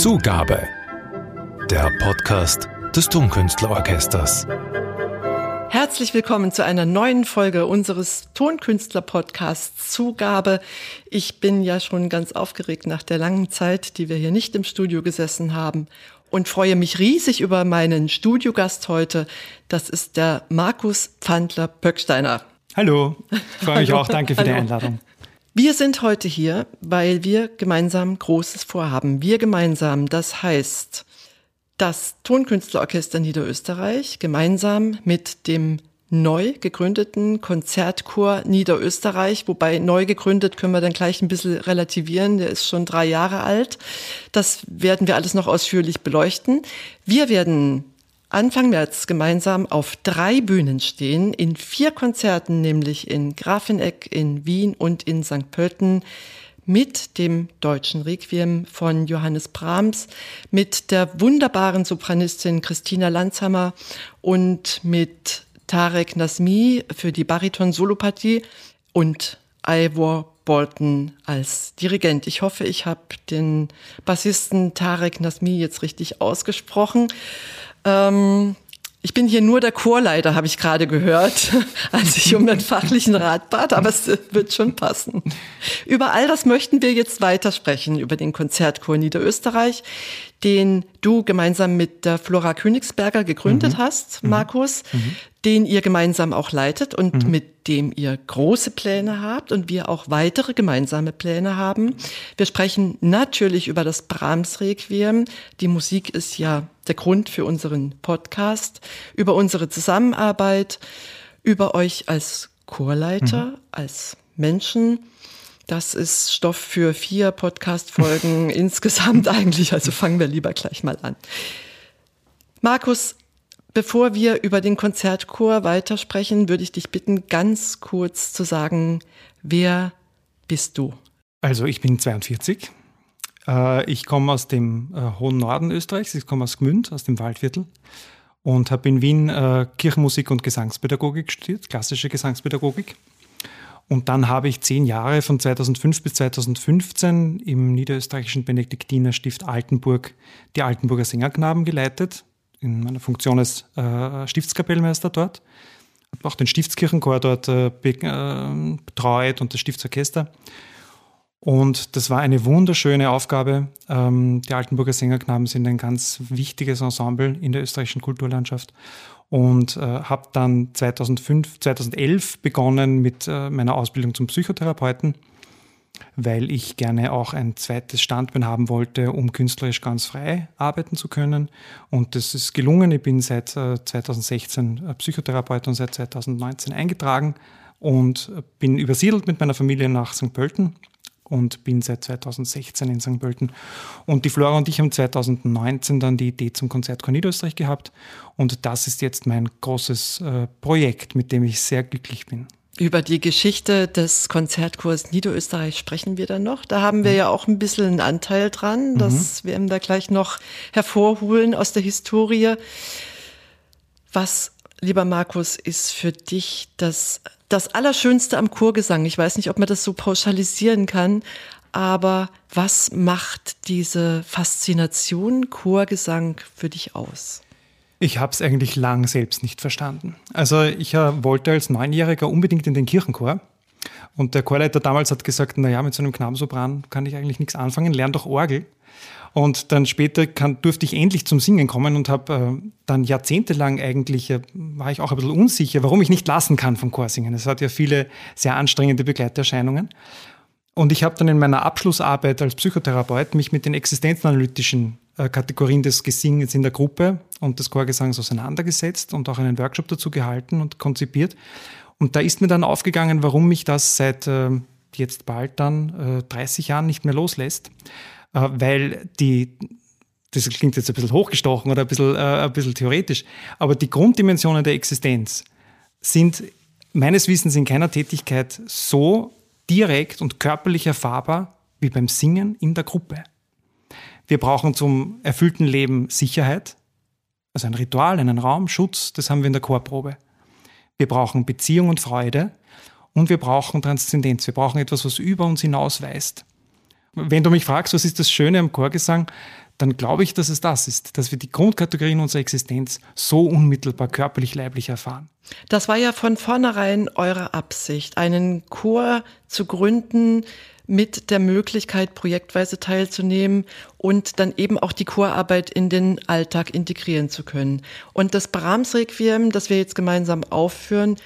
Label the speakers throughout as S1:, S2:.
S1: Zugabe. Der Podcast des Tonkünstlerorchesters.
S2: Herzlich willkommen zu einer neuen Folge unseres Tonkünstler-Podcasts Zugabe. Ich bin ja schon ganz aufgeregt nach der langen Zeit, die wir hier nicht im Studio gesessen haben und freue mich riesig über meinen Studiogast heute. Das ist der Markus Pfandler-Pöcksteiner.
S3: Hallo, ich freue mich auch. Danke für die Einladung.
S2: Wir sind heute hier, weil wir gemeinsam Großes vorhaben. Wir gemeinsam, das heißt das Tonkünstlerorchester Niederösterreich gemeinsam mit dem neu gegründeten Konzertchor Niederösterreich, wobei neu gegründet können wir dann gleich ein bisschen relativieren, der ist schon drei Jahre alt. Das werden wir alles noch ausführlich beleuchten. Wir werden Anfang März gemeinsam auf drei Bühnen stehen, in vier Konzerten, nämlich in Grafeneck, in Wien und in St. Pölten, mit dem deutschen Requiem von Johannes Brahms, mit der wunderbaren Sopranistin Christina Landshammer und mit Tarek Nasmi für die Bariton-Solopartie und Ivor Bolton als Dirigent. Ich hoffe, ich habe den Bassisten Tarek Nasmi jetzt richtig ausgesprochen. Ähm, ich bin hier nur der Chorleiter, habe ich gerade gehört, als ich um den fachlichen Rat bat, aber es wird schon passen. Über all das möchten wir jetzt weitersprechen, über den Konzertchor Niederösterreich, den du gemeinsam mit der Flora Königsberger gegründet mhm. hast, mhm. Markus, mhm. den ihr gemeinsam auch leitet und mhm. mit dem ihr große Pläne habt und wir auch weitere gemeinsame Pläne haben. Wir sprechen natürlich über das Brahms Requiem. Die Musik ist ja der Grund für unseren Podcast, über unsere Zusammenarbeit, über euch als Chorleiter, mhm. als Menschen das ist Stoff für vier Podcast-Folgen insgesamt eigentlich. Also fangen wir lieber gleich mal an. Markus, bevor wir über den Konzertchor weitersprechen, würde ich dich bitten, ganz kurz zu sagen, wer bist du?
S3: Also ich bin 42. Äh, ich komme aus dem äh, hohen Norden Österreichs. Ich komme aus Gmünd, aus dem Waldviertel und habe in Wien äh, Kirchenmusik und Gesangspädagogik studiert, klassische Gesangspädagogik. Und dann habe ich zehn Jahre von 2005 bis 2015 im niederösterreichischen Benediktinerstift Altenburg die Altenburger Sängerknaben geleitet, in meiner Funktion als äh, Stiftskapellmeister dort. Habe auch den Stiftskirchenchor dort äh, äh, betreut und das Stiftsorchester. Und das war eine wunderschöne Aufgabe. Ähm, die Altenburger Sängerknaben sind ein ganz wichtiges Ensemble in der österreichischen Kulturlandschaft und äh, habe dann 2005, 2011 begonnen mit äh, meiner Ausbildung zum Psychotherapeuten, weil ich gerne auch ein zweites Standbein haben wollte, um künstlerisch ganz frei arbeiten zu können. Und das ist gelungen. Ich bin seit äh, 2016 äh, Psychotherapeut und seit 2019 eingetragen und bin übersiedelt mit meiner Familie nach St. Pölten und bin seit 2016 in St. Pölten. Und die Flora und ich haben 2019 dann die Idee zum Konzertchor Niederösterreich gehabt. Und das ist jetzt mein großes äh, Projekt, mit dem ich sehr glücklich bin.
S2: Über die Geschichte des Konzertchors Niederösterreich sprechen wir dann noch. Da haben wir mhm. ja auch ein bisschen einen Anteil dran. Das mhm. werden wir gleich noch hervorholen aus der Historie. Was, lieber Markus, ist für dich das das Allerschönste am Chorgesang, ich weiß nicht, ob man das so pauschalisieren kann, aber was macht diese Faszination Chorgesang für dich aus?
S3: Ich habe es eigentlich lang selbst nicht verstanden. Also ich äh, wollte als Neunjähriger unbedingt in den Kirchenchor. Und der Chorleiter damals hat gesagt, naja, mit so einem Knabensopran kann ich eigentlich nichts anfangen, lern doch Orgel. Und dann später kann, durfte ich endlich zum Singen kommen und habe äh, dann jahrzehntelang eigentlich, äh, war ich auch ein bisschen unsicher, warum ich nicht lassen kann vom Chorsingen. Es hat ja viele sehr anstrengende Begleiterscheinungen. Und ich habe dann in meiner Abschlussarbeit als Psychotherapeut mich mit den existenzanalytischen äh, Kategorien des Gesingens in der Gruppe und des Chorgesangs auseinandergesetzt und auch einen Workshop dazu gehalten und konzipiert. Und da ist mir dann aufgegangen, warum mich das seit äh, jetzt bald dann 30 äh, Jahren nicht mehr loslässt. Äh, weil die, das klingt jetzt ein bisschen hochgestochen oder ein bisschen, äh, ein bisschen theoretisch, aber die Grunddimensionen der Existenz sind meines Wissens in keiner Tätigkeit so direkt und körperlich erfahrbar wie beim Singen in der Gruppe. Wir brauchen zum erfüllten Leben Sicherheit, also ein Ritual, einen Raum, Schutz, das haben wir in der Chorprobe. Wir brauchen Beziehung und Freude und wir brauchen Transzendenz. Wir brauchen etwas, was über uns hinausweist. Wenn du mich fragst, was ist das Schöne am Chorgesang, dann glaube ich, dass es das ist, dass wir die Grundkategorien unserer Existenz so unmittelbar körperlich-leiblich erfahren.
S2: Das war ja von vornherein eure Absicht, einen Chor zu gründen mit der Möglichkeit, projektweise teilzunehmen und dann eben auch die Chorarbeit in den Alltag integrieren zu können. Und das Brahms-Requiem, das wir jetzt gemeinsam aufführen,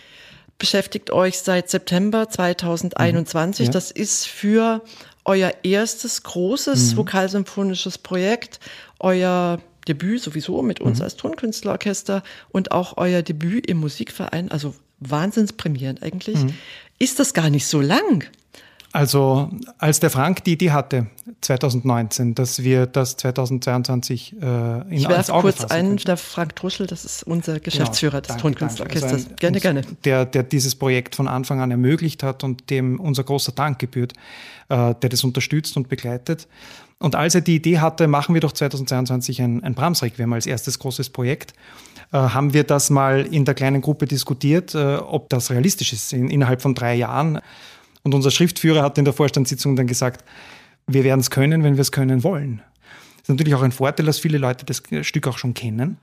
S2: beschäftigt euch seit September 2021. Mhm. Ja. Das ist für euer erstes großes mhm. vokalsymphonisches Projekt, euer Debüt sowieso mit uns mhm. als Tonkünstlerorchester und auch euer Debüt im Musikverein, also Wahnsinnspremieren eigentlich. Mhm. Ist das gar nicht so lang?
S3: Also als der Frank die Idee hatte, 2019, dass wir das 2022
S2: äh, in Ich werfe kurz ein, der Frank Truschel, das ist unser Geschäftsführer genau, des Tonkünstlerorchesters. Also gerne, gerne.
S3: Der, der dieses Projekt von Anfang an ermöglicht hat und dem unser großer Dank gebührt, äh, der das unterstützt und begleitet. Und als er die Idee hatte, machen wir doch 2022 ein, ein Brahms-Requiem als erstes großes Projekt, äh, haben wir das mal in der kleinen Gruppe diskutiert, äh, ob das realistisch ist in, innerhalb von drei Jahren. Und unser Schriftführer hat in der Vorstandssitzung dann gesagt, wir werden es können, wenn wir es können wollen. Das ist natürlich auch ein Vorteil, dass viele Leute das Stück auch schon kennen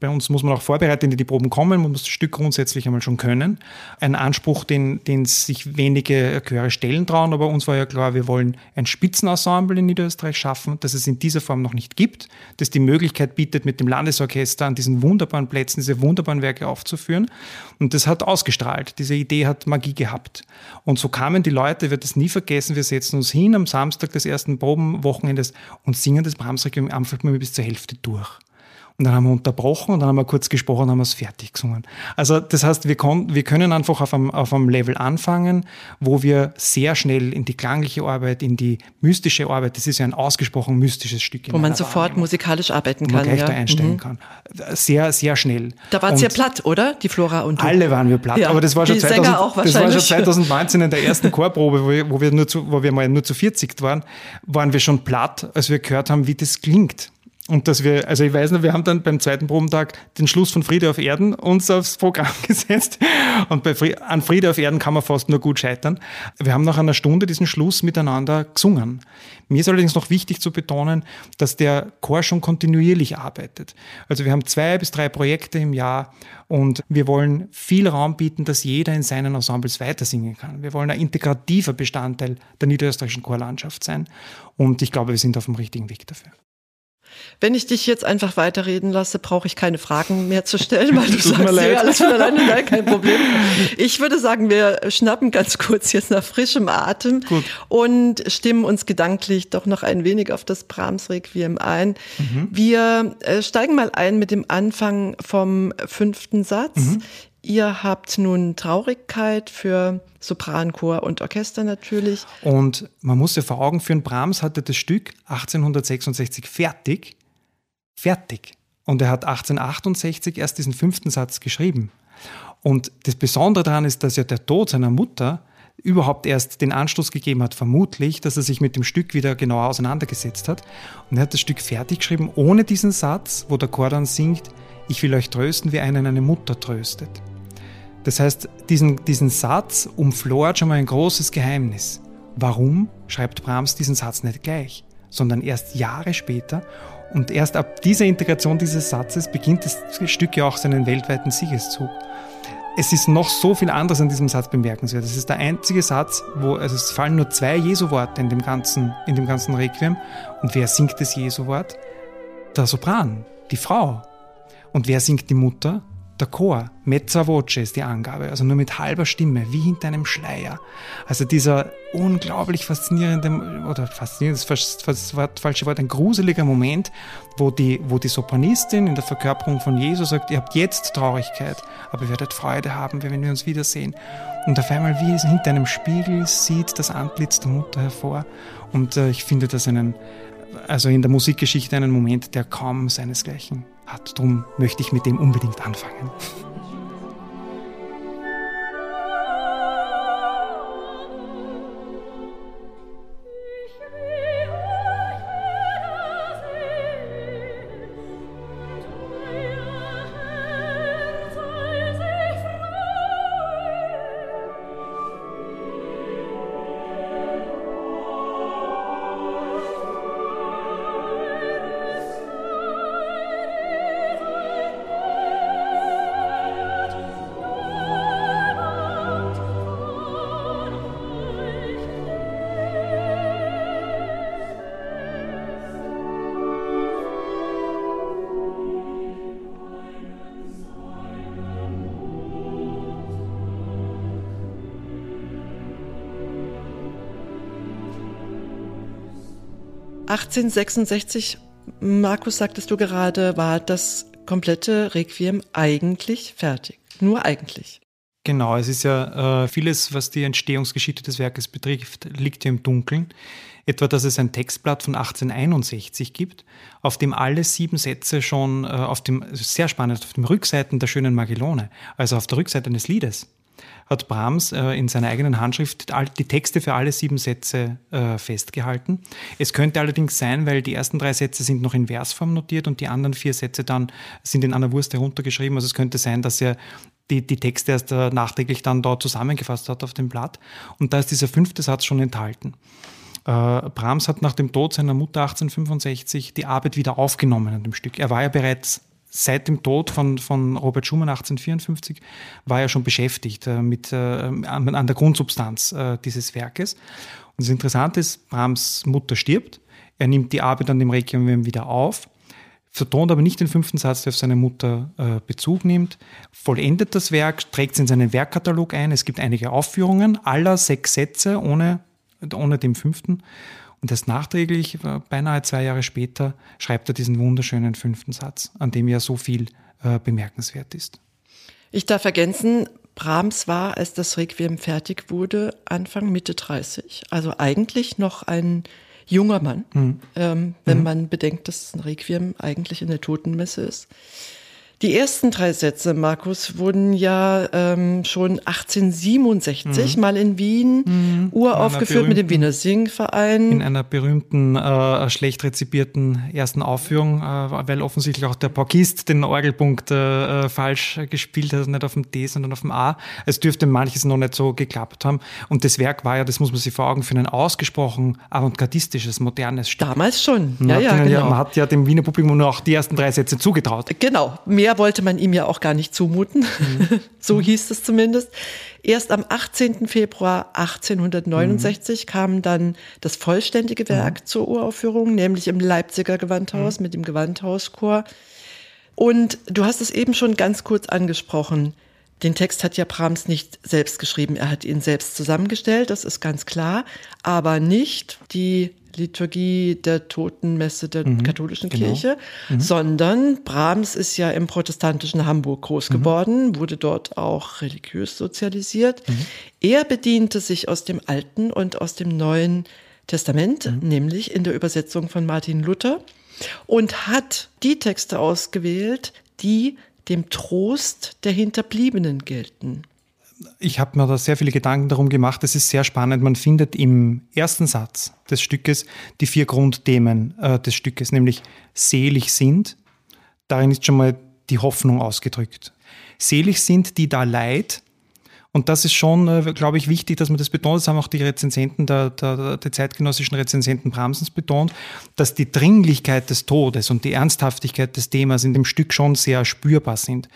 S3: bei uns muss man auch vorbereiten, in die Proben kommen, man muss das Stück grundsätzlich einmal schon können. Ein Anspruch, den, den sich wenige Chöre stellen trauen, aber uns war ja klar, wir wollen ein Spitzenensemble in Niederösterreich schaffen, das es in dieser Form noch nicht gibt, das die Möglichkeit bietet, mit dem Landesorchester an diesen wunderbaren Plätzen diese wunderbaren Werke aufzuführen. Und das hat ausgestrahlt. Diese Idee hat Magie gehabt. Und so kamen die Leute, werde das nie vergessen, wir setzen uns hin am Samstag des ersten Probenwochenendes und singen das Brahms-Requiem einfach mal bis zur Hälfte durch. Und dann haben wir unterbrochen und dann haben wir kurz gesprochen und haben es fertig gesungen. Also das heißt, wir, wir können einfach auf einem, auf einem Level anfangen, wo wir sehr schnell in die klangliche Arbeit, in die mystische Arbeit, das ist ja ein ausgesprochen mystisches Stück.
S2: Wo man sofort musikalisch arbeiten kann. Wo man
S3: gleich
S2: ja.
S3: da einsteigen mhm. kann. Sehr, sehr schnell.
S2: Da waren sehr platt, oder? Die Flora und
S3: du. Alle waren wir platt, ja. aber das war, schon 2000, das war schon 2019 in der ersten Chorprobe, wo wir, wo wir, nur zu, wo wir mal nur zu 40 waren, waren wir schon platt, als wir gehört haben, wie das klingt. Und dass wir, also ich weiß noch, wir haben dann beim zweiten Probentag den Schluss von Friede auf Erden uns aufs Programm gesetzt. Und bei Friede, an Friede auf Erden kann man fast nur gut scheitern. Wir haben nach einer Stunde diesen Schluss miteinander gesungen. Mir ist allerdings noch wichtig zu betonen, dass der Chor schon kontinuierlich arbeitet. Also wir haben zwei bis drei Projekte im Jahr und wir wollen viel Raum bieten, dass jeder in seinen Ensembles weiter singen kann. Wir wollen ein integrativer Bestandteil der niederösterreichischen Chorlandschaft sein. Und ich glaube, wir sind auf dem richtigen Weg dafür.
S2: Wenn ich dich jetzt einfach weiterreden lasse, brauche ich keine Fragen mehr zu stellen, weil du sagst mir alles von alleine, nein, kein Problem. Ich würde sagen, wir schnappen ganz kurz jetzt nach frischem Atem Gut. und stimmen uns gedanklich doch noch ein wenig auf das Brahms-Requiem ein. Mhm. Wir äh, steigen mal ein mit dem Anfang vom fünften Satz. Mhm. Ihr habt nun Traurigkeit für Sopranchor und Orchester natürlich.
S3: Und man muss ja vor Augen führen, Brahms hatte das Stück 1866 fertig. Fertig. Und er hat 1868 erst diesen fünften Satz geschrieben. Und das Besondere daran ist, dass ja der Tod seiner Mutter überhaupt erst den Anstoß gegeben hat, vermutlich, dass er sich mit dem Stück wieder genauer auseinandergesetzt hat. Und er hat das Stück fertig geschrieben, ohne diesen Satz, wo der Chor dann singt, ich will euch trösten, wie einen eine Mutter tröstet. Das heißt, diesen, diesen Satz umflort schon mal ein großes Geheimnis. Warum schreibt Brahms diesen Satz nicht gleich, sondern erst Jahre später und erst ab dieser Integration dieses Satzes beginnt das Stück ja auch seinen weltweiten Siegeszug. Es ist noch so viel anderes an diesem Satz bemerkenswert. Es ist der einzige Satz, wo also es fallen nur zwei Jesu-Worte in dem ganzen, in dem ganzen Requiem. Und wer singt das Jesu-Wort? Der Sopran, die Frau. Und wer singt die Mutter? Der Chor, mezza voce ist die Angabe, also nur mit halber Stimme, wie hinter einem Schleier. Also dieser unglaublich faszinierende, oder faszinierend ist das falsche Wort, ein gruseliger Moment, wo die, wo die Sopranistin in der Verkörperung von Jesus sagt, ihr habt jetzt Traurigkeit, aber ihr werdet Freude haben, wenn wir uns wiedersehen. Und auf einmal, wie es hinter einem Spiegel sieht das Antlitz der Mutter hervor. Und äh, ich finde das einen, also in der Musikgeschichte einen Moment, der kaum seinesgleichen hat. Darum möchte ich mit dem unbedingt anfangen.
S2: 1866, Markus, sagtest du gerade, war das komplette Requiem eigentlich fertig. Nur eigentlich.
S3: Genau, es ist ja äh, vieles, was die Entstehungsgeschichte des Werkes betrifft, liegt ja im Dunkeln. Etwa, dass es ein Textblatt von 1861 gibt, auf dem alle sieben Sätze schon äh, auf dem, sehr spannend, auf den Rückseiten der schönen Magellone, also auf der Rückseite eines Liedes, hat Brahms äh, in seiner eigenen Handschrift die Texte für alle sieben Sätze äh, festgehalten. Es könnte allerdings sein, weil die ersten drei Sätze sind noch in Versform notiert und die anderen vier Sätze dann sind in einer Wurst heruntergeschrieben. Also es könnte sein, dass er die, die Texte erst äh, nachträglich dann dort zusammengefasst hat auf dem Blatt. Und da ist dieser fünfte Satz schon enthalten. Äh, Brahms hat nach dem Tod seiner Mutter 1865 die Arbeit wieder aufgenommen an dem Stück. Er war ja bereits seit dem Tod von, von Robert Schumann 1854 war er schon beschäftigt äh, mit, äh, an, der Grundsubstanz äh, dieses Werkes. Und das Interessante ist, Brahms Mutter stirbt, er nimmt die Arbeit an dem Requiem wieder auf, vertont aber nicht den fünften Satz, der auf seine Mutter äh, Bezug nimmt, vollendet das Werk, trägt es in seinen Werkkatalog ein. Es gibt einige Aufführungen aller sechs Sätze ohne ohne dem fünften. Und erst nachträglich, äh, beinahe zwei Jahre später, schreibt er diesen wunderschönen fünften Satz, an dem ja so viel äh, bemerkenswert ist.
S2: Ich darf ergänzen, Brahms war, als das Requiem fertig wurde, Anfang, Mitte 30. Also eigentlich noch ein junger Mann, mhm. ähm, wenn mhm. man bedenkt, dass ein Requiem eigentlich in der Totenmesse ist. Die ersten drei Sätze, Markus, wurden ja ähm, schon 1867 mhm. mal in Wien mhm. uraufgeführt mit dem Wiener Singverein.
S3: In einer berühmten, äh, schlecht rezipierten ersten Aufführung, äh, weil offensichtlich auch der Paukist den Orgelpunkt äh, äh, falsch gespielt hat, nicht auf dem D, sondern auf dem A. Es dürfte manches noch nicht so geklappt haben. Und das Werk war ja, das muss man sich vor Augen für ein ausgesprochen avantgardistisches, modernes
S2: Stück. Damals schon. Ja, ja,
S3: genau. ja, man hat ja dem Wiener Publikum nur auch die ersten drei Sätze zugetraut.
S2: Genau. Mehr mehr wollte man ihm ja auch gar nicht zumuten. Mhm. so hieß es zumindest. Erst am 18. Februar 1869 mhm. kam dann das vollständige Werk mhm. zur Uraufführung, nämlich im Leipziger Gewandhaus mhm. mit dem Gewandhauschor. Und du hast es eben schon ganz kurz angesprochen. Den Text hat ja Brahms nicht selbst geschrieben, er hat ihn selbst zusammengestellt, das ist ganz klar, aber nicht die Liturgie der Totenmesse der mhm, katholischen genau. Kirche, mhm. sondern Brahms ist ja im protestantischen Hamburg groß mhm. geworden, wurde dort auch religiös sozialisiert. Mhm. Er bediente sich aus dem Alten und aus dem Neuen Testament, mhm. nämlich in der Übersetzung von Martin Luther und hat die Texte ausgewählt, die dem Trost der Hinterbliebenen gelten
S3: ich habe mir da sehr viele Gedanken darum gemacht. Es ist sehr spannend. Man findet im ersten Satz des Stückes die vier Grundthemen äh, des Stückes, nämlich selig sind. Darin ist schon mal die Hoffnung ausgedrückt. Selig sind, die da leid. Und das ist schon, äh, glaube ich, wichtig, dass man das betont. Das haben auch die Rezensenten, der, der, der zeitgenössischen Rezensenten Bramsens betont, dass die Dringlichkeit des Todes und die Ernsthaftigkeit des Themas in dem Stück schon sehr spürbar sind.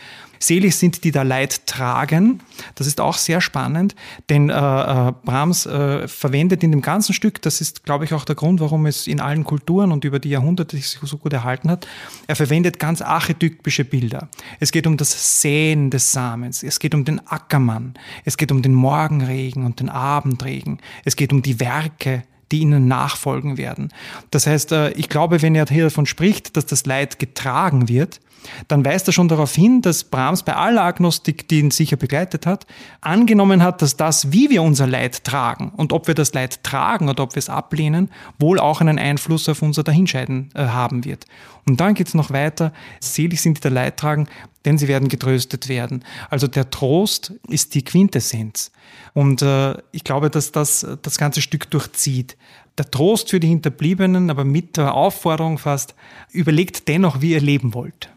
S3: Selig sind, die da Leid tragen. Das ist auch sehr spannend, denn äh, äh, Brahms äh, verwendet in dem ganzen Stück, das ist, glaube ich, auch der Grund, warum es in allen Kulturen und über die Jahrhunderte sich so gut erhalten hat, er verwendet ganz archetypische Bilder. Es geht um das Säen des Samens, es geht um den Ackermann, es geht um den Morgenregen und den Abendregen, es geht um die Werke die ihnen nachfolgen werden. Das heißt, äh, ich glaube, wenn er hier davon spricht, dass das Leid getragen wird, dann weist er schon darauf hin, dass Brahms bei aller Agnostik, die ihn sicher begleitet hat, angenommen hat, dass das, wie wir unser Leid tragen und ob wir das Leid tragen oder ob wir es ablehnen, wohl auch einen Einfluss auf unser Dahinscheiden äh, haben wird. Und dann geht es noch weiter, selig sind die, die Leid tragen, denn sie werden getröstet werden. Also der Trost ist die Quintessenz. Und äh, ich glaube, dass das das ganze Stück durchzieht. Der Trost für die Hinterbliebenen, aber mit der Aufforderung fast, überlegt dennoch, wie ihr leben wollt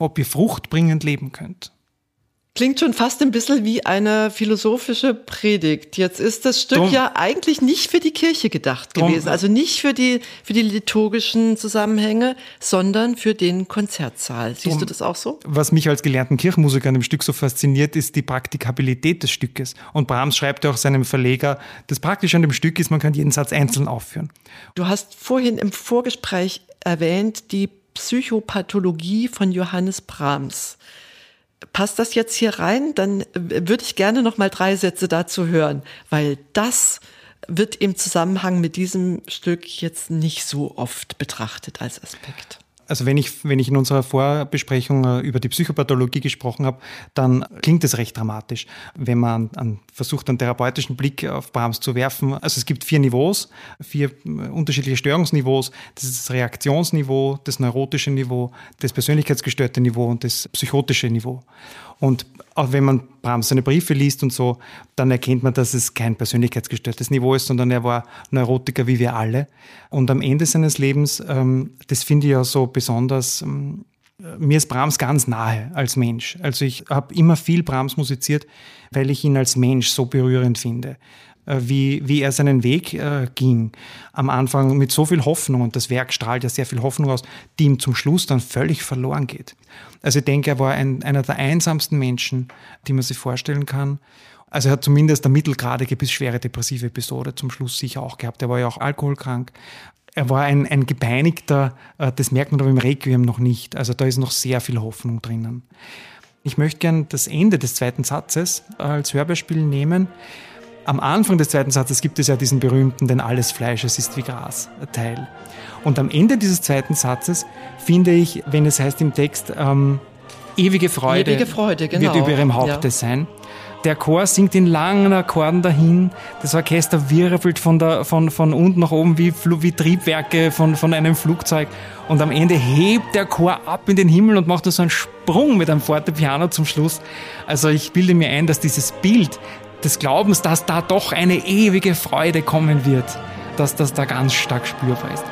S3: ob ihr fruchtbringend leben könnt.
S2: Klingt schon fast ein bisschen wie eine philosophische Predigt. Jetzt ist das Stück drum, ja eigentlich nicht für die Kirche gedacht drum, gewesen, also nicht für die, für die liturgischen Zusammenhänge, sondern für den Konzertsaal. Siehst drum, du das auch so?
S3: Was mich als gelernten Kirchenmusiker an dem Stück so fasziniert, ist die Praktikabilität des Stückes. Und Brahms schreibt ja auch seinem Verleger, das Praktische an dem Stück ist, man kann jeden Satz einzeln aufführen.
S2: Du hast vorhin im Vorgespräch erwähnt, die Psychopathologie von Johannes Brahms. Passt das jetzt hier rein? Dann würde ich gerne noch mal drei Sätze dazu hören, weil das wird im Zusammenhang mit diesem Stück jetzt nicht so oft betrachtet als Aspekt.
S3: Also wenn ich, wenn ich in unserer Vorbesprechung äh, über die Psychopathologie gesprochen habe, dann klingt es recht dramatisch, wenn man an, versucht, einen therapeutischen Blick auf Brahms zu werfen. Also es gibt vier Niveaus, vier äh, unterschiedliche Störungsniveaus. Das ist das Reaktionsniveau, das neurotische Niveau, das persönlichkeitsgestörte Niveau und das psychotische Niveau. Und auch wenn man Brahms seine Briefe liest und so, dann erkennt man, dass es kein persönlichkeitsgestörtes Niveau ist, sondern er war Neurotiker wie wir alle. Und am Ende seines Lebens, ähm, das finde ich ja so besonders, ähm, mir ist Brahms ganz nahe als Mensch. Also ich habe immer viel Brahms musiziert, weil ich ihn als Mensch so berührend finde. Äh, wie, wie er seinen Weg äh, ging. Am Anfang mit so viel Hoffnung und das Werk strahlt ja sehr viel Hoffnung aus, die ihm zum Schluss dann völlig verloren geht. Also ich denke, er war ein, einer der einsamsten Menschen, die man sich vorstellen kann. Also er hat zumindest eine mittelgradige bis schwere depressive Episode zum Schluss sicher auch gehabt. Er war ja auch alkoholkrank. Er war ein, ein Gepeinigter, äh, das merkt man aber im Requiem noch nicht. Also da ist noch sehr viel Hoffnung drinnen. Ich möchte gern das Ende des zweiten Satzes als Hörbeispiel nehmen. Am Anfang des zweiten Satzes gibt es ja diesen berühmten, denn alles Fleisch, es ist wie Gras, Teil. Und am Ende dieses zweiten Satzes finde ich, wenn es heißt im Text, ähm, ewige Freude,
S2: ewige Freude genau.
S3: wird über ihrem Haupte ja. sein. Der Chor singt in langen Akkorden dahin. Das Orchester wirbelt von, der, von, von unten nach oben wie, wie Triebwerke von, von einem Flugzeug. Und am Ende hebt der Chor ab in den Himmel und macht so einen Sprung mit einem Fortepiano zum Schluss. Also ich bilde mir ein, dass dieses Bild des Glaubens, dass da doch eine ewige Freude kommen wird, dass das da ganz stark spürbar ist.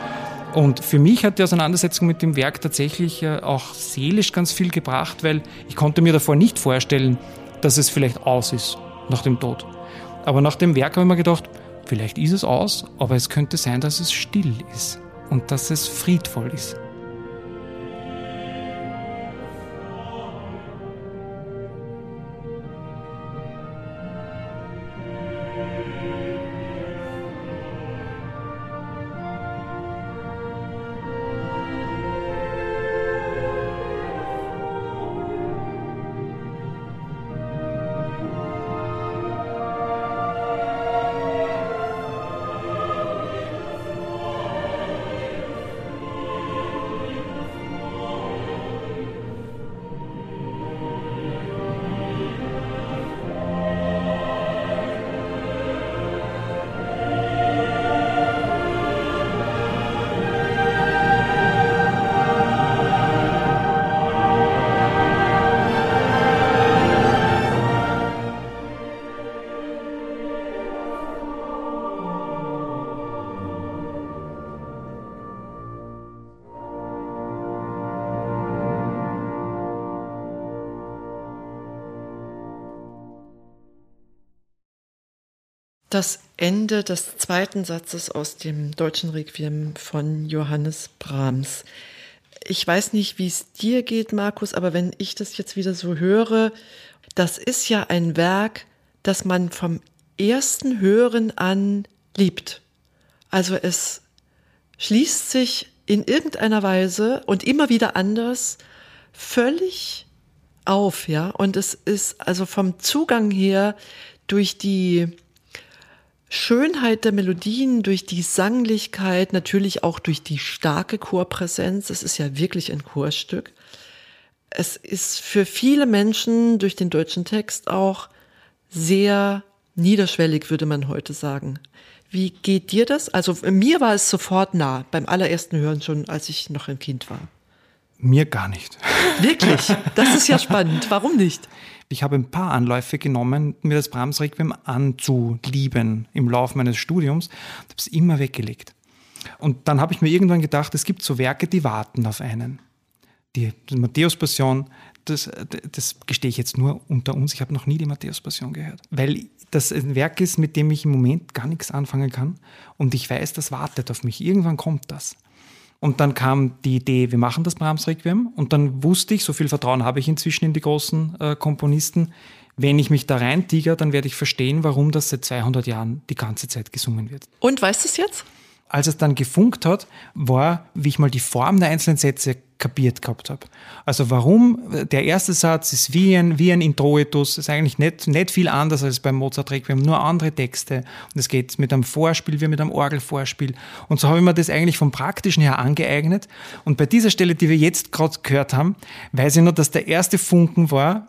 S3: Und für mich hat die Auseinandersetzung mit dem Werk tatsächlich äh, auch seelisch ganz viel gebracht, weil ich konnte mir davor nicht vorstellen, dass es vielleicht aus ist nach dem Tod. Aber nach dem Werk habe ich mir gedacht, vielleicht ist es aus, aber es könnte sein, dass es still ist und dass es friedvoll ist.
S2: Ende des zweiten Satzes aus dem deutschen Requiem von Johannes Brahms. Ich weiß nicht, wie es dir geht, Markus, aber wenn ich das jetzt wieder so höre, das ist ja ein Werk, das man vom ersten Hören an liebt. Also es schließt sich in irgendeiner Weise und immer wieder anders völlig auf, ja. Und es ist also vom Zugang her durch die Schönheit der Melodien, durch die Sanglichkeit, natürlich auch durch die starke Chorpräsenz. Es ist ja wirklich ein Chorstück. Es ist für viele Menschen durch den deutschen Text auch sehr niederschwellig, würde man heute sagen. Wie geht dir das? Also mir war es sofort nah, beim allerersten Hören schon, als ich noch ein Kind war.
S3: Mir gar nicht.
S2: Wirklich? Das ist ja spannend. Warum nicht?
S3: Ich habe ein paar Anläufe genommen, mir das Brahms Requiem anzulieben im Laufe meines Studiums und habe es immer weggelegt. Und dann habe ich mir irgendwann gedacht, es gibt so Werke, die warten auf einen. Die, die Matthäus-Passion, das, das gestehe ich jetzt nur unter uns, ich habe noch nie die Matthäus-Passion gehört. Weil das ein Werk ist, mit dem ich im Moment gar nichts anfangen kann und ich weiß, das wartet auf mich. Irgendwann kommt das. Und dann kam die Idee, wir machen das Brahms Requiem. Und dann wusste ich, so viel Vertrauen habe ich inzwischen in die großen äh, Komponisten, wenn ich mich da rein tiger, dann werde ich verstehen, warum das seit 200 Jahren die ganze Zeit gesungen wird.
S2: Und weißt du es jetzt?
S3: Als es dann gefunkt hat, war, wie ich mal die Form der einzelnen Sätze kapiert gehabt habe. Also warum? Der erste Satz ist wie ein, wie ein Introitus, ist eigentlich nicht, nicht viel anders als beim Mozart Requiem, nur andere Texte. Und es geht mit einem Vorspiel wie mit einem Orgelvorspiel. Und so habe ich mir das eigentlich vom Praktischen her angeeignet. Und bei dieser Stelle, die wir jetzt gerade gehört haben, weiß ich nur, dass der erste Funken war,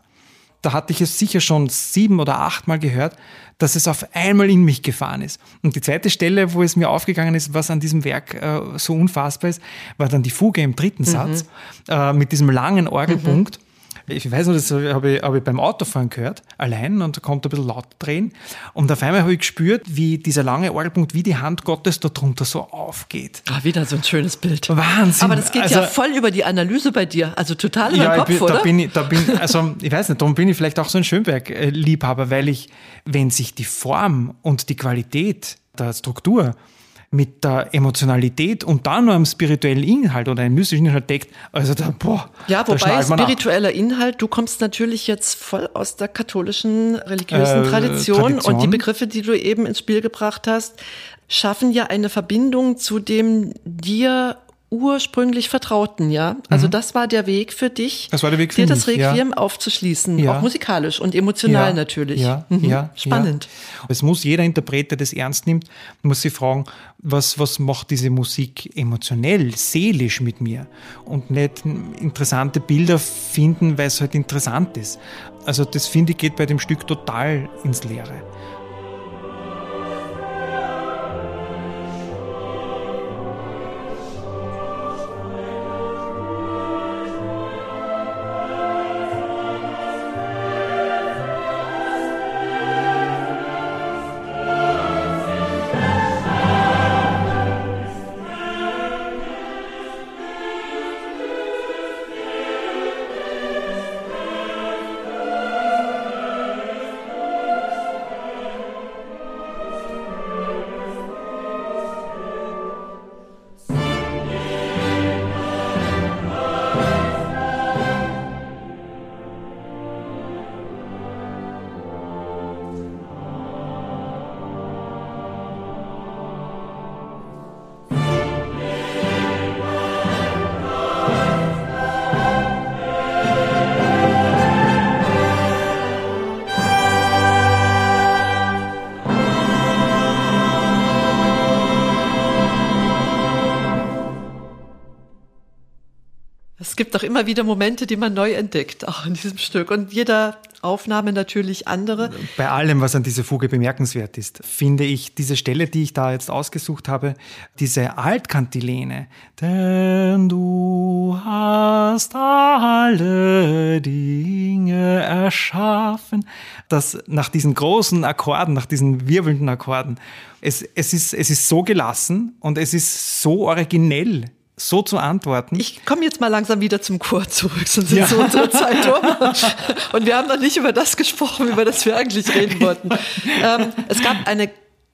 S3: da hatte ich es sicher schon sieben oder achtmal gehört, dass es auf einmal in mich gefahren ist. Und die zweite Stelle, wo es mir aufgegangen ist, was an diesem Werk äh, so unfassbar ist, war dann die Fuge im dritten mhm. Satz äh, mit diesem langen Orgelpunkt. Mhm ich weiß noch, das habe ich, hab ich beim Autofahren gehört, allein und da kommt ein bisschen laut drehen. Und auf einmal habe ich gespürt, wie dieser lange Orgelpunkt, wie die Hand Gottes darunter so aufgeht.
S2: Ah, wieder so ein schönes Bild.
S3: Wahnsinn.
S2: Aber das geht also, ja voll über die Analyse bei dir, also total über ja, den Kopf,
S3: bin,
S2: oder?
S3: Da bin ich, da bin, also ich weiß nicht, darum bin ich vielleicht auch so ein Schönberg-Liebhaber, weil ich, wenn sich die Form und die Qualität der Struktur mit der Emotionalität und dann noch einem spirituellen Inhalt oder einem mystischen Inhalt deckt, also da, boah.
S2: Ja, wobei spiritueller ab. Inhalt, du kommst natürlich jetzt voll aus der katholischen religiösen äh, Tradition, Tradition und die Begriffe, die du eben ins Spiel gebracht hast, schaffen ja eine Verbindung zu dem dir ursprünglich Vertrauten, ja. Also mhm. das war der Weg für dich,
S3: das war der Weg für
S2: dir
S3: mich,
S2: das Requiem ja. aufzuschließen, ja. auch musikalisch und emotional
S3: ja.
S2: natürlich.
S3: Ja, mhm. ja, spannend. Es muss jeder Interpret, der das ernst nimmt, muss sich fragen, was, was macht diese Musik emotionell, seelisch mit mir und nicht interessante Bilder finden, weil es halt interessant ist. Also das finde ich geht bei dem Stück total ins Leere.
S2: Gibt auch immer wieder Momente, die man neu entdeckt, auch in diesem Stück. Und jeder Aufnahme natürlich andere.
S3: Bei allem, was an dieser Fuge bemerkenswert ist, finde ich diese Stelle, die ich da jetzt ausgesucht habe, diese Altkantilene. Denn du hast alle Dinge erschaffen. Das nach diesen großen Akkorden, nach diesen wirbelnden Akkorden. Es, es, ist, es ist so gelassen und es ist so originell so zu antworten.
S2: Ich komme jetzt mal langsam wieder zum Chor zurück, sonst ja. ist so unsere Zeit um. Und wir haben noch nicht über das gesprochen, über das wir eigentlich reden wollten. Ähm, es gab eine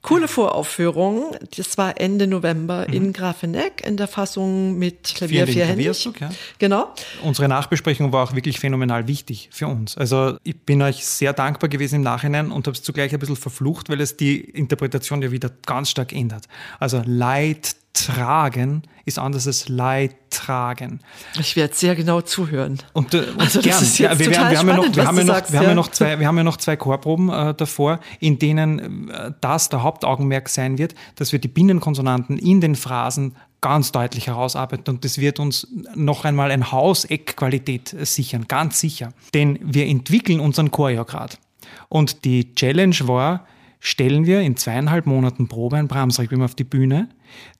S2: coole Voraufführung. Das war Ende November mhm. in Grafeneck in der Fassung mit Klavier vierhändig. Ja. Genau.
S3: Unsere Nachbesprechung war auch wirklich phänomenal wichtig für uns. Also ich bin euch sehr dankbar gewesen im Nachhinein und habe es zugleich ein bisschen verflucht, weil es die Interpretation ja wieder ganz stark ändert. Also Leid tragen ist anders als Leid tragen.
S2: Ich werde sehr genau zuhören.
S3: Und, äh, und also gern. Ja, wir, wir, haben ja noch, wir haben ja noch, wir haben ja noch zwei, wir haben ja noch zwei Chorproben äh, davor, in denen äh, das der Hauptaugenmerk sein wird, dass wir die Binnenkonsonanten in den Phrasen ganz deutlich herausarbeiten und das wird uns noch einmal ein Hauseckqualität äh, sichern, ganz sicher. Denn wir entwickeln unseren Chor ja gerade. Und die Challenge war, stellen wir in zweieinhalb Monaten Probe ein Brahms-Requiem auf die Bühne,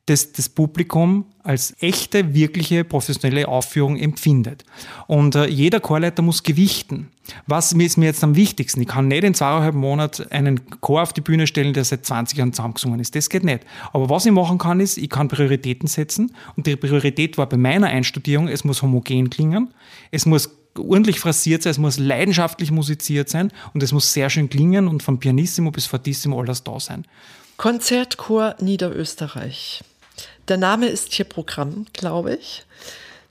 S3: das das Publikum als echte, wirkliche, professionelle Aufführung empfindet. Und äh, jeder Chorleiter muss gewichten. Was ist mir jetzt am wichtigsten? Ich kann nicht in zweieinhalb Monaten einen Chor auf die Bühne stellen, der seit 20 Jahren zusammengesungen ist. Das geht nicht. Aber was ich machen kann, ist, ich kann Prioritäten setzen. Und die Priorität war bei meiner Einstudierung, es muss homogen klingen, es muss ordentlich phrasiert sein, es muss leidenschaftlich musiziert sein und es muss sehr schön klingen und von Pianissimo bis Fortissimo alles da sein.
S2: Konzertchor Niederösterreich. Der Name ist hier Programm, glaube ich.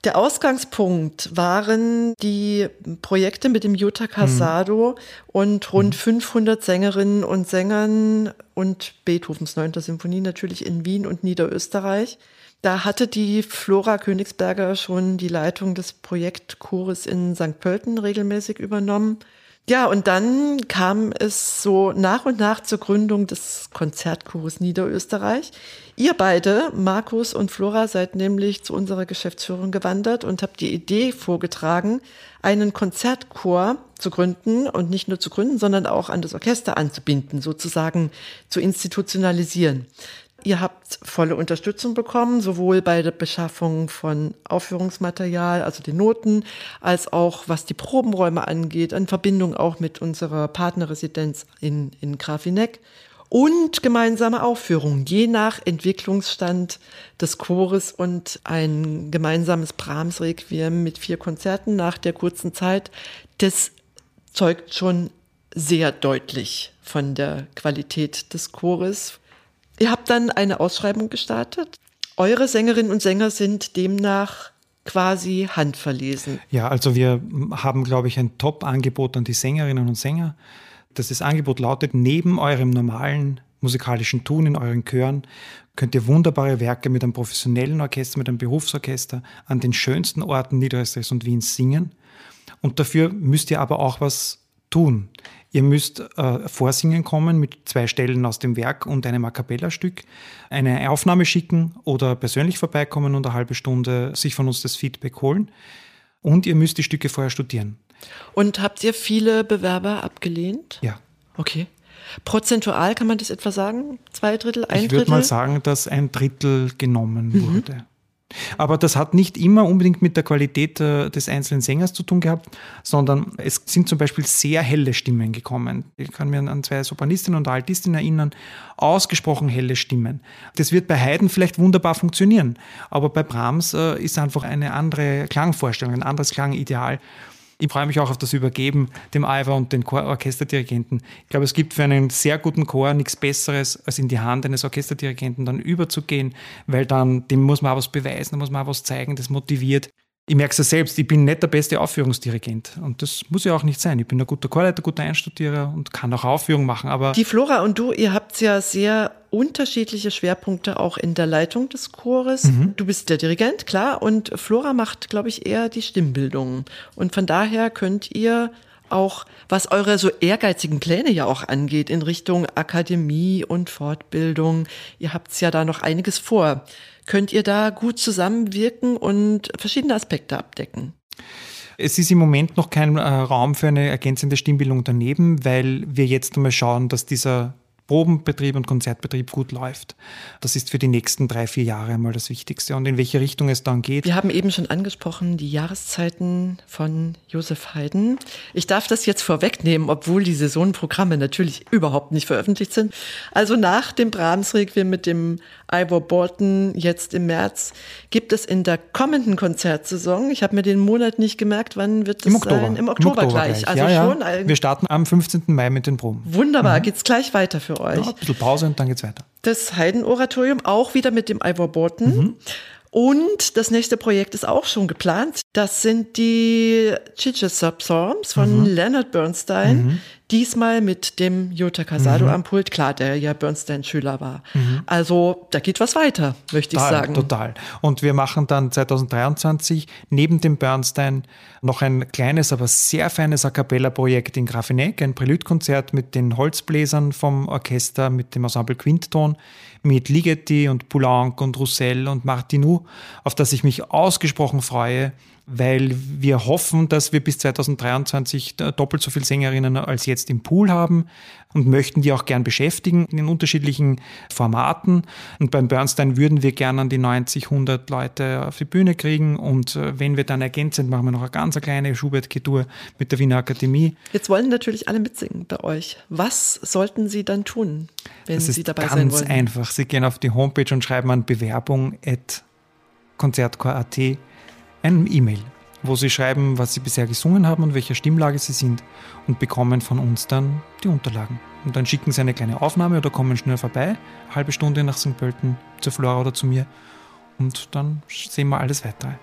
S2: Der Ausgangspunkt waren die Projekte mit dem Jutta Casado mhm. und rund 500 Sängerinnen und Sängern und Beethovens 9. Symphonie natürlich in Wien und Niederösterreich. Da hatte die Flora Königsberger schon die Leitung des Projektchores in St. Pölten regelmäßig übernommen. Ja, und dann kam es so nach und nach zur Gründung des Konzertchores Niederösterreich. Ihr beide, Markus und Flora, seid nämlich zu unserer Geschäftsführung gewandert und habt die Idee vorgetragen, einen Konzertchor zu gründen und nicht nur zu gründen, sondern auch an das Orchester anzubinden, sozusagen zu institutionalisieren. Ihr habt volle Unterstützung bekommen, sowohl bei der Beschaffung von Aufführungsmaterial, also den Noten, als auch was die Probenräume angeht, in Verbindung auch mit unserer Partnerresidenz in, in Grafineck und gemeinsame Aufführungen, je nach Entwicklungsstand des Chores und ein gemeinsames Brahms-Requiem mit vier Konzerten nach der kurzen Zeit. Das zeugt schon sehr deutlich von der Qualität des Chores, Ihr habt dann eine Ausschreibung gestartet. Eure Sängerinnen und Sänger sind demnach quasi handverlesen.
S3: Ja, also wir haben, glaube ich, ein Top-Angebot an die Sängerinnen und Sänger. Das Angebot lautet, neben eurem normalen musikalischen Tun in euren Chören könnt ihr wunderbare Werke mit einem professionellen Orchester, mit einem Berufsorchester an den schönsten Orten Niederösterreichs und Wiens singen. Und dafür müsst ihr aber auch was tun. Ihr müsst äh, vorsingen kommen mit zwei Stellen aus dem Werk und einem A cappella-Stück, eine Aufnahme schicken oder persönlich vorbeikommen und eine halbe Stunde sich von uns das Feedback holen. Und ihr müsst die Stücke vorher studieren.
S2: Und habt ihr viele Bewerber abgelehnt?
S3: Ja.
S2: Okay. Prozentual kann man das etwa sagen? Zwei Drittel, ein
S3: ich Drittel? Ich würde mal sagen, dass ein Drittel genommen mhm. wurde. Aber das hat nicht immer unbedingt mit der Qualität äh, des einzelnen Sängers zu tun gehabt, sondern es sind zum Beispiel sehr helle Stimmen gekommen. Ich kann mir an zwei Sopanistinnen und Altistinnen erinnern, ausgesprochen helle Stimmen. Das wird bei Haydn vielleicht wunderbar funktionieren, aber bei Brahms äh, ist einfach eine andere Klangvorstellung, ein anderes Klangideal. Ich freue mich auch auf das Übergeben dem Iver und den Orchesterdirigenten. Ich glaube, es gibt für einen sehr guten Chor nichts Besseres, als in die Hand eines Orchesterdirigenten dann überzugehen, weil dann dem muss man auch was beweisen, da muss man auch was zeigen, das motiviert ich merke es ja selbst, ich bin nicht der beste Aufführungsdirigent. Und das muss ja auch nicht sein. Ich bin ein guter Chorleiter, guter Einstudierer und kann auch Aufführungen machen. Aber
S2: Die Flora und du, ihr habt ja sehr unterschiedliche Schwerpunkte auch in der Leitung des Chores. Mhm. Du bist der Dirigent, klar. Und Flora macht, glaube ich, eher die Stimmbildung. Und von daher könnt ihr auch, was eure so ehrgeizigen Pläne ja auch angeht, in Richtung Akademie und Fortbildung. Ihr habt ja da noch einiges vor könnt ihr da gut zusammenwirken und verschiedene Aspekte abdecken.
S3: Es ist im Moment noch kein äh, Raum für eine ergänzende Stimmbildung daneben, weil wir jetzt einmal schauen, dass dieser Probenbetrieb und Konzertbetrieb gut läuft. Das ist für die nächsten drei, vier Jahre einmal das Wichtigste. Und in welche Richtung es dann geht.
S2: Wir haben eben schon angesprochen, die Jahreszeiten von Josef Haydn. Ich darf das jetzt vorwegnehmen, obwohl die Saisonenprogramme natürlich überhaupt nicht veröffentlicht sind. Also nach dem Brahms-Requiem mit dem Ivor Bolton jetzt im März gibt es in der kommenden Konzertsaison, ich habe mir den Monat nicht gemerkt, wann wird es
S3: Im Oktober.
S2: sein? Im Oktober, Im Oktober gleich.
S3: gleich. Also ja, schon. Wir starten am 15. Mai mit den Proben.
S2: Wunderbar, mhm. geht's gleich weiter für euch. Ja,
S3: ein bisschen Pause und dann geht's weiter.
S2: Das Haydn-Oratorium auch wieder mit dem Ivor Bolton. Mhm. Und das nächste Projekt ist auch schon geplant. Das sind die Chichester Psalms von mhm. Leonard Bernstein. Mhm. Diesmal mit dem Jutta Casado mhm. am Pult, klar, der ja Bernstein-Schüler war. Mhm. Also da geht was weiter, möchte
S3: total,
S2: ich sagen.
S3: Total. Und wir machen dann 2023 neben dem Bernstein noch ein kleines, aber sehr feines A Cappella-Projekt in Grafeneck, ein Präludkonzert mit den Holzbläsern vom Orchester, mit dem Ensemble Quintton mit Ligeti und Poulenc und Roussel und Martinou, auf das ich mich ausgesprochen freue, weil wir hoffen, dass wir bis 2023 doppelt so viele Sängerinnen als jetzt im Pool haben und möchten die auch gern beschäftigen in unterschiedlichen Formaten. Und beim Bernstein würden wir gern an die 90, 100 Leute auf die Bühne kriegen und äh, wenn wir dann ergänzend machen wir noch eine ganz kleine Schubert-Tour mit der Wiener Akademie.
S2: Jetzt wollen natürlich alle mitsingen bei euch. Was sollten sie dann tun, wenn
S3: das
S2: sie dabei
S3: sein wollen?
S2: Ganz
S3: einfach. Sie gehen auf die Homepage und schreiben an Bewerbung at konzertchor.at ein E-Mail, wo Sie schreiben, was Sie bisher gesungen haben und welcher Stimmlage Sie sind und bekommen von uns dann die Unterlagen. Und dann schicken Sie eine kleine Aufnahme oder kommen schnell vorbei, halbe Stunde nach St. Pölten zur Flora oder zu mir und dann sehen wir alles weitere.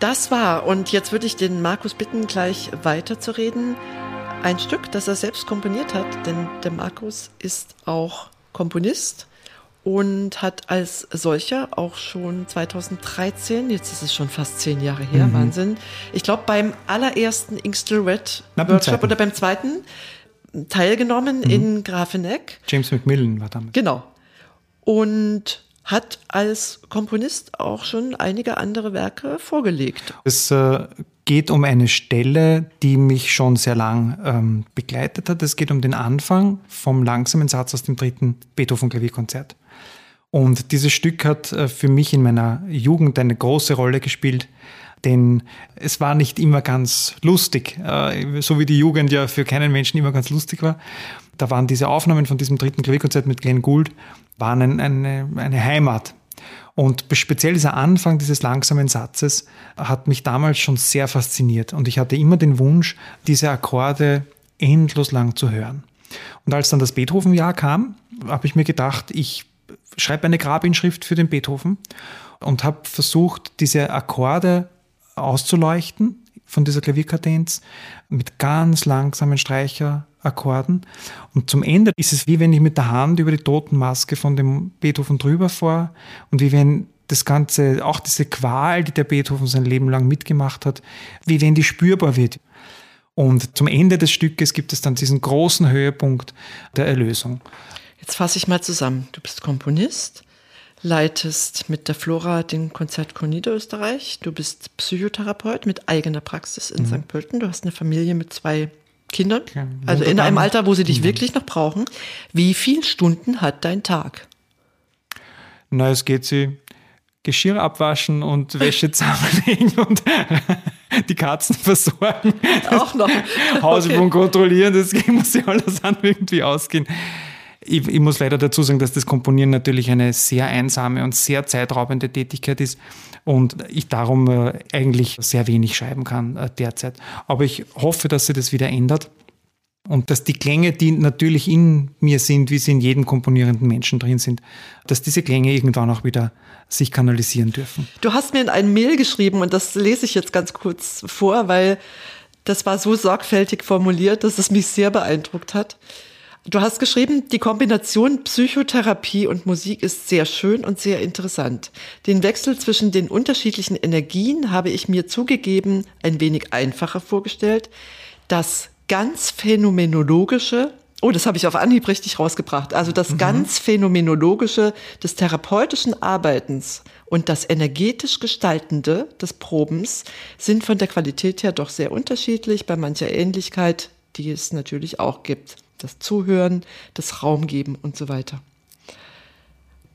S2: Das war, und jetzt würde ich den Markus bitten, gleich weiterzureden. Ein Stück, das er selbst komponiert hat, denn der Markus ist auch Komponist und hat als solcher auch schon 2013, jetzt ist es schon fast zehn Jahre her, mhm. Wahnsinn, ich glaube beim allerersten Inkstill Red Na, Workshop oder beim zweiten teilgenommen mhm. in Grafeneck.
S3: James Macmillan war damit.
S2: Genau. Und hat als Komponist auch schon einige andere Werke vorgelegt.
S3: Es äh, geht um eine Stelle, die mich schon sehr lang ähm, begleitet hat. Es geht um den Anfang vom langsamen Satz aus dem dritten Beethoven-Klavierkonzert. Und dieses Stück hat äh, für mich in meiner Jugend eine große Rolle gespielt, denn es war nicht immer ganz lustig, äh, so wie die Jugend ja für keinen Menschen immer ganz lustig war. Da waren diese Aufnahmen von diesem dritten Klavierkonzert mit Glenn Gould waren eine, eine Heimat. Und speziell dieser Anfang dieses langsamen Satzes hat mich damals schon sehr fasziniert. Und ich hatte immer den Wunsch, diese Akkorde endlos lang zu hören. Und als dann das Beethoven-Jahr kam, habe ich mir gedacht, ich schreibe eine Grabinschrift für den Beethoven und habe versucht, diese Akkorde auszuleuchten von dieser Klavierkadenz mit ganz langsamen Streicherakkorden. Und zum Ende ist es wie wenn ich mit der Hand über die Totenmaske von dem Beethoven drüber fahre und wie wenn das Ganze, auch diese Qual, die der Beethoven sein Leben lang mitgemacht hat, wie wenn die spürbar wird. Und zum Ende des Stückes gibt es dann diesen großen Höhepunkt der Erlösung.
S2: Jetzt fasse ich mal zusammen. Du bist Komponist, leitest mit der Flora den Konzertchor Niederösterreich. Du bist Psychotherapeut mit eigener Praxis in mhm. St. Pölten. Du hast eine Familie mit zwei Kindern, also in einem Alter, wo sie dich mhm. wirklich noch brauchen. Wie viele Stunden hat dein Tag?
S3: Na, es geht sie Geschirr abwaschen und Wäsche zusammenlegen und die Katzen versorgen.
S2: Auch noch.
S3: Hausübung okay. kontrollieren, das muss ja alles an irgendwie ausgehen. Ich, ich, muss leider dazu sagen, dass das Komponieren natürlich eine sehr einsame und sehr zeitraubende Tätigkeit ist und ich darum äh, eigentlich sehr wenig schreiben kann äh, derzeit. Aber ich hoffe, dass sich das wieder ändert und dass die Klänge, die natürlich in mir sind, wie sie in jedem komponierenden Menschen drin sind, dass diese Klänge irgendwann auch wieder sich kanalisieren dürfen.
S2: Du hast mir in ein Mail geschrieben und das lese ich jetzt ganz kurz vor, weil das war so sorgfältig formuliert, dass es mich sehr beeindruckt hat. Du hast geschrieben, die Kombination Psychotherapie und Musik ist sehr schön und sehr interessant. Den Wechsel zwischen den unterschiedlichen Energien habe ich mir zugegeben ein wenig einfacher vorgestellt. Das ganz phänomenologische, oh, das habe ich auf Anhieb richtig rausgebracht, also das mhm. ganz phänomenologische des therapeutischen Arbeitens und das energetisch gestaltende des Probens sind von der Qualität her doch sehr unterschiedlich, bei mancher Ähnlichkeit, die es natürlich auch gibt das Zuhören, das Raumgeben und so weiter.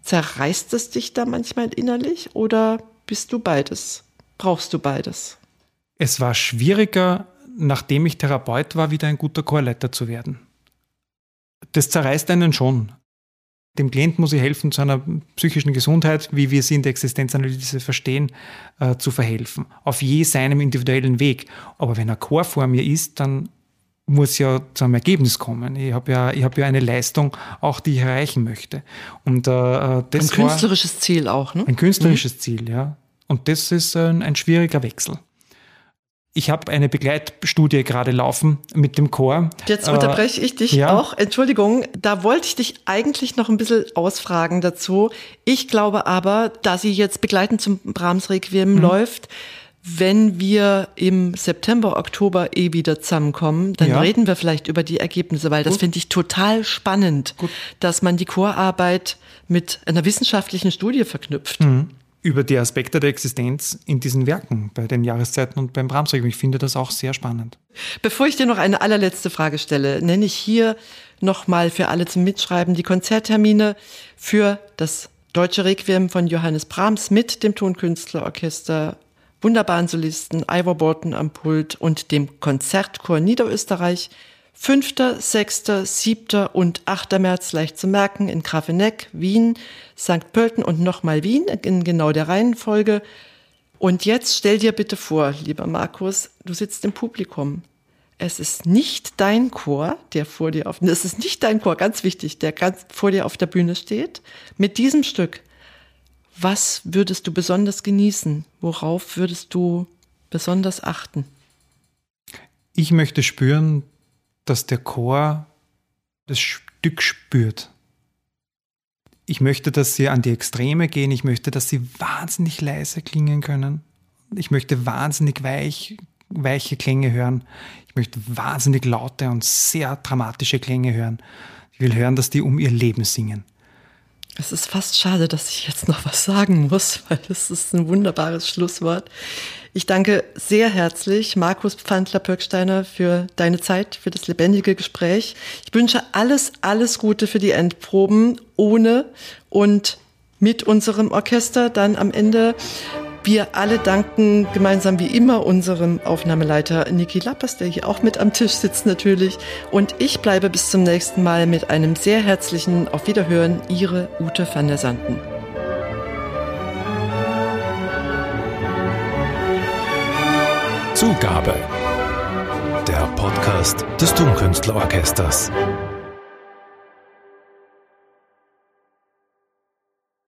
S2: Zerreißt es dich da manchmal innerlich oder bist du beides? Brauchst du beides?
S3: Es war schwieriger, nachdem ich Therapeut war, wieder ein guter Chorleiter zu werden. Das zerreißt einen schon. Dem Klienten muss ich helfen, zu einer psychischen Gesundheit, wie wir sie in der Existenzanalyse verstehen, äh, zu verhelfen. Auf je seinem individuellen Weg. Aber wenn ein Chor vor mir ist, dann muss ja zu einem Ergebnis kommen. Ich habe ja, ich habe ja eine Leistung, auch die ich erreichen möchte. Und äh, äh das
S2: ein künstlerisches Ziel auch, ne?
S3: Ein künstlerisches mhm. Ziel, ja. Und das ist ein, ein schwieriger Wechsel. Ich habe eine Begleitstudie gerade laufen mit dem Chor.
S2: Jetzt unterbreche ich dich ja. auch. Entschuldigung, da wollte ich dich eigentlich noch ein bisschen ausfragen dazu. Ich glaube aber, da sie jetzt begleitend zum Brahms Requiem mhm. läuft, wenn wir im September, Oktober eh wieder zusammenkommen, dann ja. reden wir vielleicht über die Ergebnisse, weil das finde ich total spannend, Gut. dass man die Chorarbeit mit einer wissenschaftlichen Studie verknüpft.
S3: Mhm. Über die Aspekte der Existenz in diesen Werken, bei den Jahreszeiten und beim Brahmsrequiem. Ich finde das auch sehr spannend.
S2: Bevor ich dir noch eine allerletzte Frage stelle, nenne ich hier nochmal für alle zum Mitschreiben die Konzerttermine für das Deutsche Requiem von Johannes Brahms mit dem Tonkünstlerorchester wunderbaren Solisten Ivor Borton am Pult und dem Konzertchor Niederösterreich. 5., 6., 7. und 8. März leicht zu merken in Grafeneck, Wien, St. Pölten und nochmal Wien in genau der Reihenfolge. Und jetzt stell dir bitte vor, lieber Markus, du sitzt im Publikum. Es ist nicht dein Chor, der vor dir auf, es ist nicht dein Chor, ganz wichtig, der ganz vor dir auf der Bühne steht. Mit diesem Stück was würdest du besonders genießen? Worauf würdest du besonders achten?
S3: Ich möchte spüren, dass der Chor das Stück spürt. Ich möchte, dass sie an die Extreme gehen. Ich möchte, dass sie wahnsinnig leise klingen können. Ich möchte wahnsinnig weich, weiche Klänge hören. Ich möchte wahnsinnig laute und sehr dramatische Klänge hören. Ich will hören, dass die um ihr Leben singen.
S2: Es ist fast schade, dass ich jetzt noch was sagen muss, weil das ist ein wunderbares Schlusswort. Ich danke sehr herzlich Markus Pfandler-Pöcksteiner für deine Zeit, für das lebendige Gespräch. Ich wünsche alles, alles Gute für die Endproben ohne und mit unserem Orchester dann am Ende. Wir alle danken gemeinsam wie immer unserem Aufnahmeleiter Niki Lappers, der hier auch mit am Tisch sitzt natürlich. Und ich bleibe bis zum nächsten Mal mit einem sehr herzlichen Auf Wiederhören, Ihre Ute van der Sanden.
S1: Zugabe. Der Podcast des Tonkünstlerorchesters.